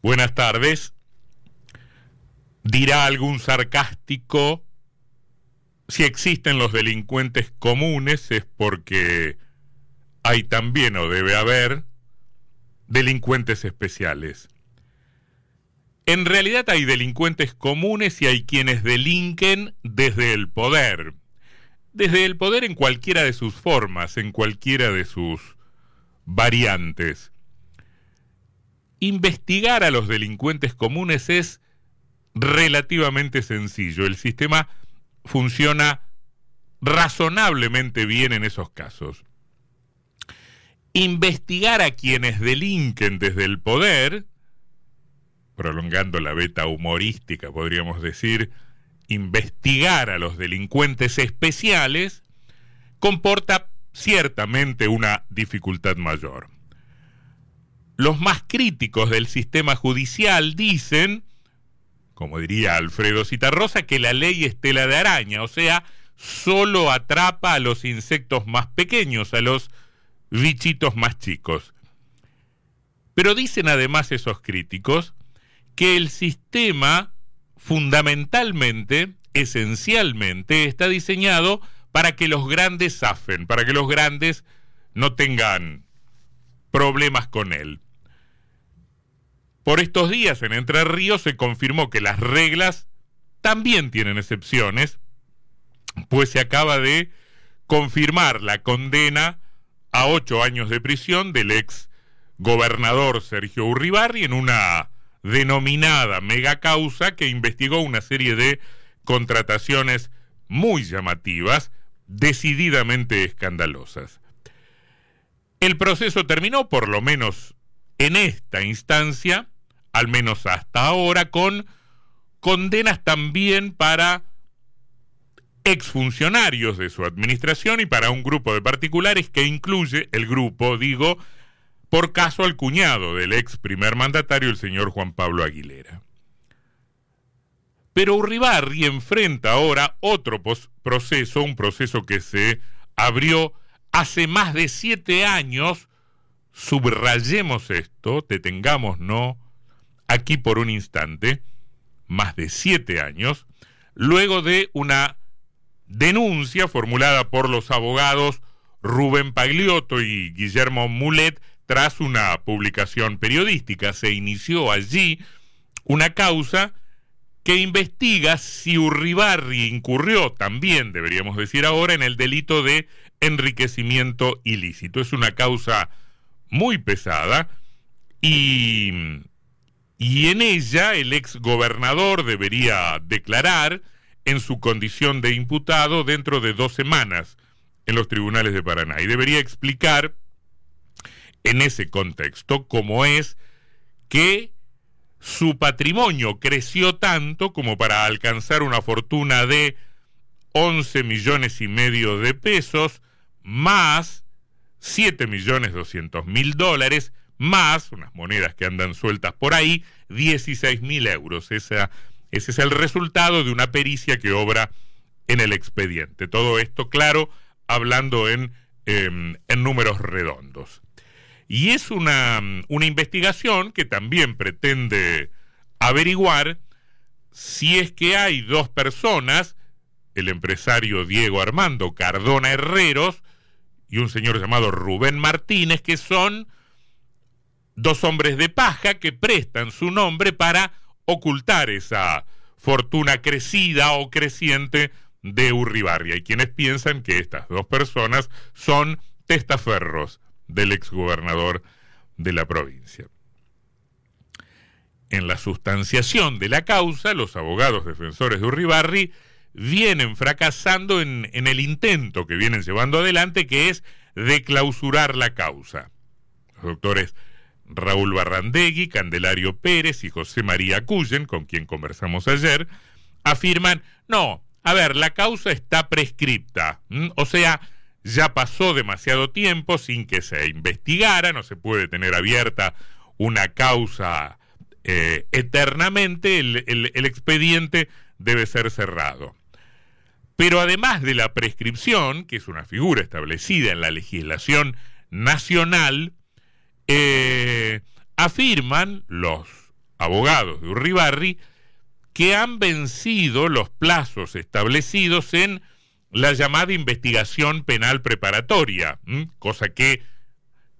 Buenas tardes. Dirá algún sarcástico, si existen los delincuentes comunes es porque hay también o debe haber delincuentes especiales. En realidad hay delincuentes comunes y hay quienes delinquen desde el poder. Desde el poder en cualquiera de sus formas, en cualquiera de sus variantes. Investigar a los delincuentes comunes es relativamente sencillo. El sistema funciona razonablemente bien en esos casos. Investigar a quienes delinquen desde el poder, prolongando la beta humorística, podríamos decir, investigar a los delincuentes especiales, comporta ciertamente una dificultad mayor. Los más críticos del sistema judicial dicen, como diría Alfredo Citarrosa, que la ley es tela de araña, o sea, solo atrapa a los insectos más pequeños, a los bichitos más chicos. Pero dicen además esos críticos que el sistema fundamentalmente, esencialmente, está diseñado para que los grandes zafen, para que los grandes no tengan problemas con él. Por estos días en Entre Ríos se confirmó que las reglas también tienen excepciones, pues se acaba de confirmar la condena a ocho años de prisión del ex gobernador Sergio Urribarri en una denominada mega causa que investigó una serie de contrataciones muy llamativas, decididamente escandalosas. El proceso terminó, por lo menos en esta instancia, al menos hasta ahora, con condenas también para exfuncionarios de su administración y para un grupo de particulares que incluye el grupo, digo, por caso al cuñado del ex primer mandatario, el señor Juan Pablo Aguilera. Pero Urribarri enfrenta ahora otro proceso, un proceso que se abrió hace más de siete años. Subrayemos esto, detengámonos aquí por un instante, más de siete años, luego de una denuncia formulada por los abogados Rubén Pagliotto y Guillermo Mulet tras una publicación periodística. Se inició allí una causa que investiga si Urribarri incurrió, también deberíamos decir ahora, en el delito de enriquecimiento ilícito. Es una causa muy pesada y y en ella el ex gobernador debería declarar en su condición de imputado dentro de dos semanas en los tribunales de Paraná. Y debería explicar en ese contexto cómo es que su patrimonio creció tanto como para alcanzar una fortuna de 11 millones y medio de pesos más 7 millones 200 mil dólares más unas monedas que andan sueltas por ahí, 16 mil euros. ese es el resultado de una pericia que obra en el expediente. Todo esto, claro, hablando en, em, en números redondos. Y es una, una investigación que también pretende averiguar si es que hay dos personas, el empresario Diego Armando Cardona Herreros y un señor llamado Rubén Martínez, que son dos hombres de paja que prestan su nombre para ocultar esa fortuna crecida o creciente de Urribarria. Y quienes piensan que estas dos personas son testaferros del exgobernador de la provincia. En la sustanciación de la causa, los abogados defensores de Urribarri vienen fracasando en, en el intento que vienen llevando adelante, que es de clausurar la causa. Los doctores Raúl Barrandegui, Candelario Pérez y José María Cullen, con quien conversamos ayer, afirman, no, a ver, la causa está prescripta, o sea, ya pasó demasiado tiempo sin que se investigara, no se puede tener abierta una causa eh, eternamente, el expediente debe ser cerrado. Pero además de la prescripción, que es una figura establecida en la legislación nacional, eh, afirman los abogados de Urribarri que han vencido los plazos establecidos en la llamada investigación penal preparatoria, cosa que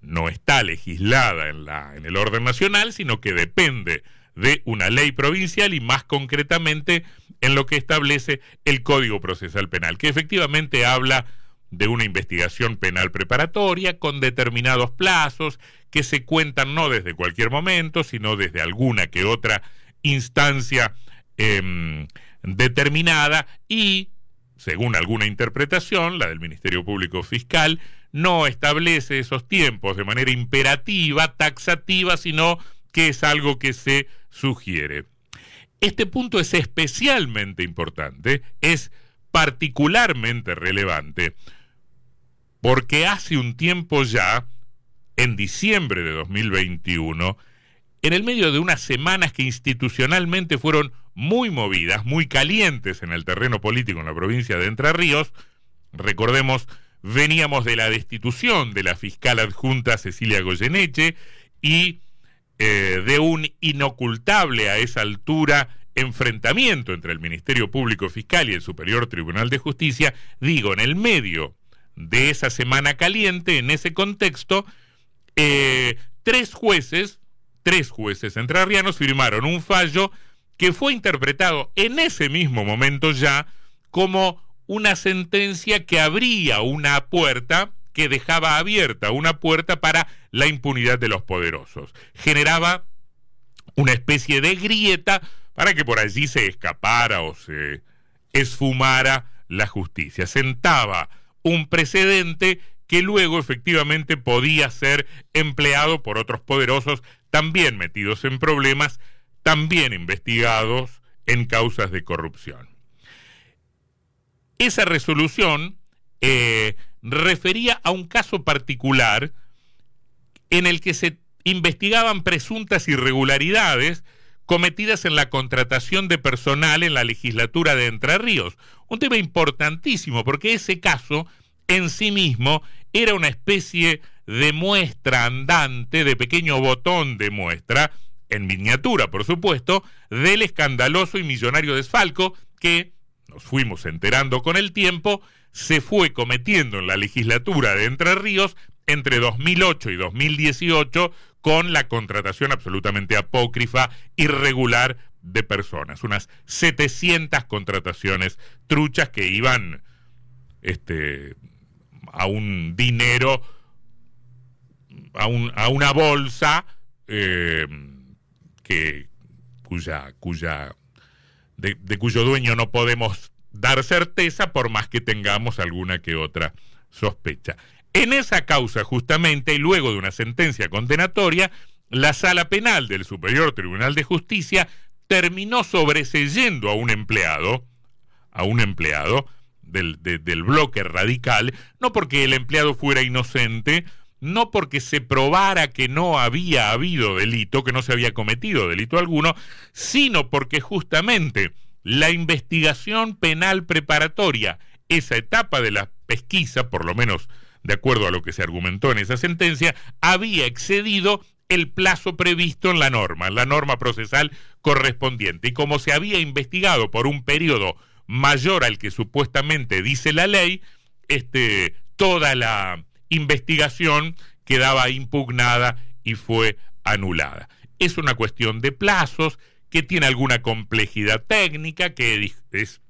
no está legislada en, la, en el orden nacional, sino que depende de una ley provincial y más concretamente en lo que establece el Código Procesal Penal, que efectivamente habla de una investigación penal preparatoria con determinados plazos que se cuentan no desde cualquier momento, sino desde alguna que otra instancia em, determinada y, según alguna interpretación, la del Ministerio Público Fiscal, no establece esos tiempos de manera imperativa, taxativa, sino que es algo que se sugiere. Este punto es especialmente importante, es particularmente relevante, porque hace un tiempo ya, en diciembre de 2021, en el medio de unas semanas que institucionalmente fueron muy movidas, muy calientes en el terreno político en la provincia de Entre Ríos, recordemos, veníamos de la destitución de la fiscal adjunta Cecilia Goyeneche y eh, de un inocultable a esa altura enfrentamiento entre el Ministerio Público Fiscal y el Superior Tribunal de Justicia, digo, en el medio de esa semana caliente, en ese contexto, eh, tres jueces, tres jueces entrerrianos firmaron un fallo que fue interpretado en ese mismo momento ya como una sentencia que abría una puerta que dejaba abierta una puerta para la impunidad de los poderosos. Generaba una especie de grieta para que por allí se escapara o se esfumara la justicia. Sentaba un precedente que luego efectivamente podía ser empleado por otros poderosos también metidos en problemas, también investigados en causas de corrupción. Esa resolución eh, refería a un caso particular en el que se investigaban presuntas irregularidades cometidas en la contratación de personal en la legislatura de Entre Ríos. Un tema importantísimo porque ese caso en sí mismo era una especie de muestra andante, de pequeño botón de muestra, en miniatura por supuesto, del escandaloso y millonario desfalco que, nos fuimos enterando con el tiempo, se fue cometiendo en la legislatura de Entre Ríos entre 2008 y 2018 con la contratación absolutamente apócrifa, irregular de personas. Unas 700 contrataciones truchas que iban este, a un dinero, a, una bolsa eh, que, cuya, cuya, de cuyo dueño no podemos dar certeza por más que tengamos alguna que otra sospecha. En esa causa, justamente, y luego de una sentencia condenatoria, la sala penal del Superior Tribunal de Justicia terminó sobreseyendo a un empleado, a un empleado del, del bloque radical, no porque el empleado fuera inocente, no porque se probara que no había habido delito, que no se había cometido delito alguno, sino porque justamente la investigación penal preparatoria, esa etapa de la pesquisa, por lo menos de acuerdo a lo que se argumentó en esa sentencia, había excedido el plazo previsto en la norma, la norma procesal correspondiente. Y como se había investigado por un periodo mayor al que supuestamente dice la ley, este, toda la investigación quedaba impugnada y fue anulada. Es una cuestión de plazos que tiene alguna complejidad técnica, que es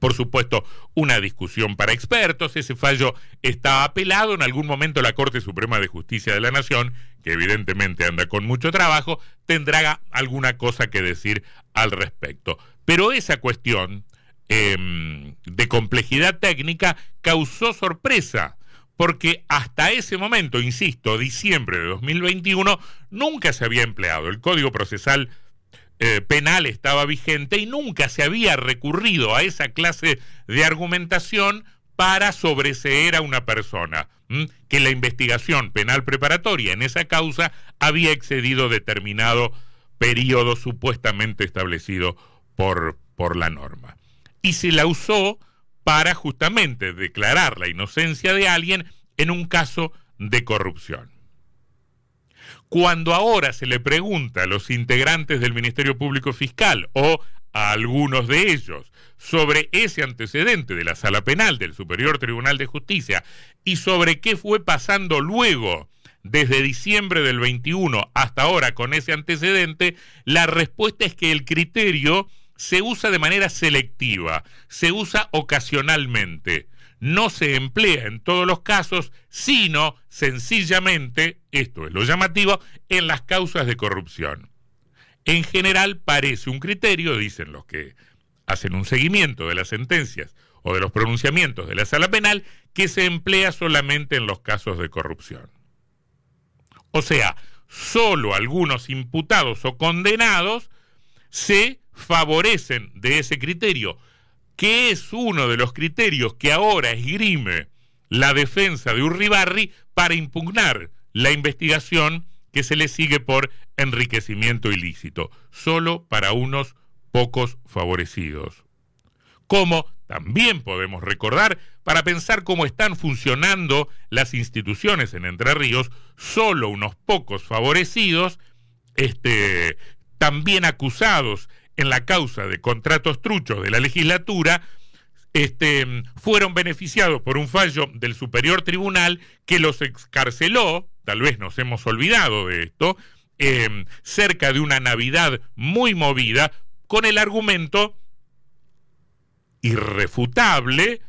por supuesto, una discusión para expertos. Ese fallo está apelado. En algún momento la Corte Suprema de Justicia de la Nación, que evidentemente anda con mucho trabajo, tendrá alguna cosa que decir al respecto. Pero esa cuestión em, de complejidad técnica causó sorpresa. Porque hasta ese momento, insisto, diciembre de 2021, nunca se había empleado el Código Procesal eh, penal estaba vigente y nunca se había recurrido a esa clase de argumentación para sobreseer a una persona, que la investigación penal preparatoria en esa causa había excedido determinado periodo supuestamente establecido por, por la norma. Y se la usó para justamente declarar la inocencia de alguien en un caso de corrupción. Cuando ahora se le pregunta a los integrantes del Ministerio Público Fiscal o a algunos de ellos sobre ese antecedente de la sala penal del Superior Tribunal de Justicia y sobre qué fue pasando luego desde diciembre del 21 hasta ahora con ese antecedente, la respuesta es que el criterio se usa de manera selectiva, se usa ocasionalmente no se emplea en todos los casos, sino sencillamente, esto es lo llamativo, en las causas de corrupción. En general parece un criterio, dicen los que hacen un seguimiento de las sentencias o de los pronunciamientos de la sala penal, que se emplea solamente en los casos de corrupción. O sea, solo algunos imputados o condenados se favorecen de ese criterio, que es uno de los criterios que ahora esgrime la defensa de Urribarri para impugnar la investigación que se le sigue por enriquecimiento ilícito, solo para unos pocos favorecidos. Como también podemos recordar, para pensar cómo están funcionando las instituciones en Entre Ríos, solo unos pocos favorecidos, este, también acusados en la causa de contratos truchos de la legislatura, este, fueron beneficiados por un fallo del Superior Tribunal que los excarceló, tal vez nos hemos olvidado de esto, em, cerca de una Navidad muy movida, con el argumento irrefutable,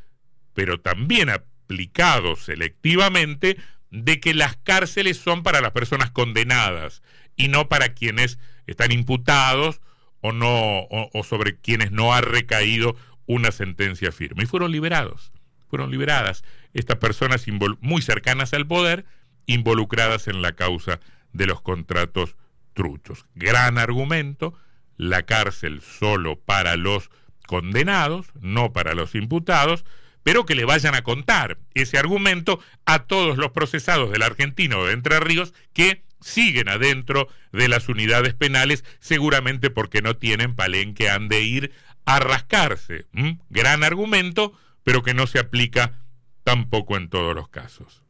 pero también aplicado selectivamente, de que las cárceles son para las personas condenadas y no para quienes están imputados o no o, sobre quienes no ha recaído una sentencia firme. Y fueron liberados fueron liberadas estas personas muy cercanas al poder involucradas en la causa de los contratos truchos. Gran argumento la cárcel solo para los condenados no para los imputados pero que le vayan a contar ese argumento a todos los procesados del argentino de Entre Ríos que siguen adentro de las unidades penales, seguramente porque no tienen palenque, han de ir a rascarse. Gran argumento, pero que no se aplica tampoco en todos los casos.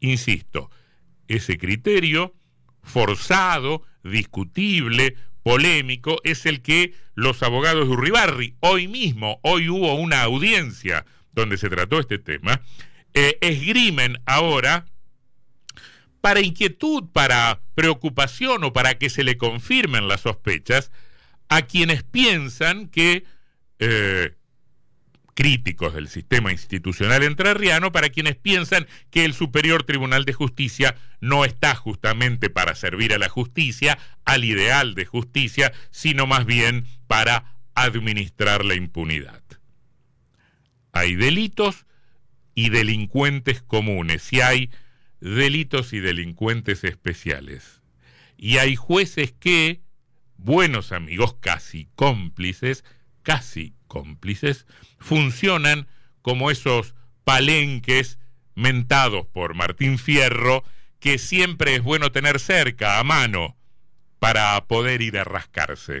Insisto, ese criterio forzado, discutible, polémico, es el que los abogados de Urribarri, hoy mismo, hoy hubo una audiencia donde se trató este tema, eh, esgrimen ahora para inquietud, para preocupación o para que se le confirmen las sospechas a quienes piensan que, eh, críticos del sistema institucional entrerriano, para quienes piensan que el Superior Tribunal de Justicia no está justamente para servir a la justicia, al ideal de justicia, sino más bien para administrar la impunidad. Hay delitos y delincuentes comunes, y hay delitos y delincuentes especiales. Y hay jueces que, buenos amigos, casi cómplices, casi cómplices, funcionan como esos palenques mentados por Martín Fierro, que siempre es bueno tener cerca, a mano, para poder ir a rascarse.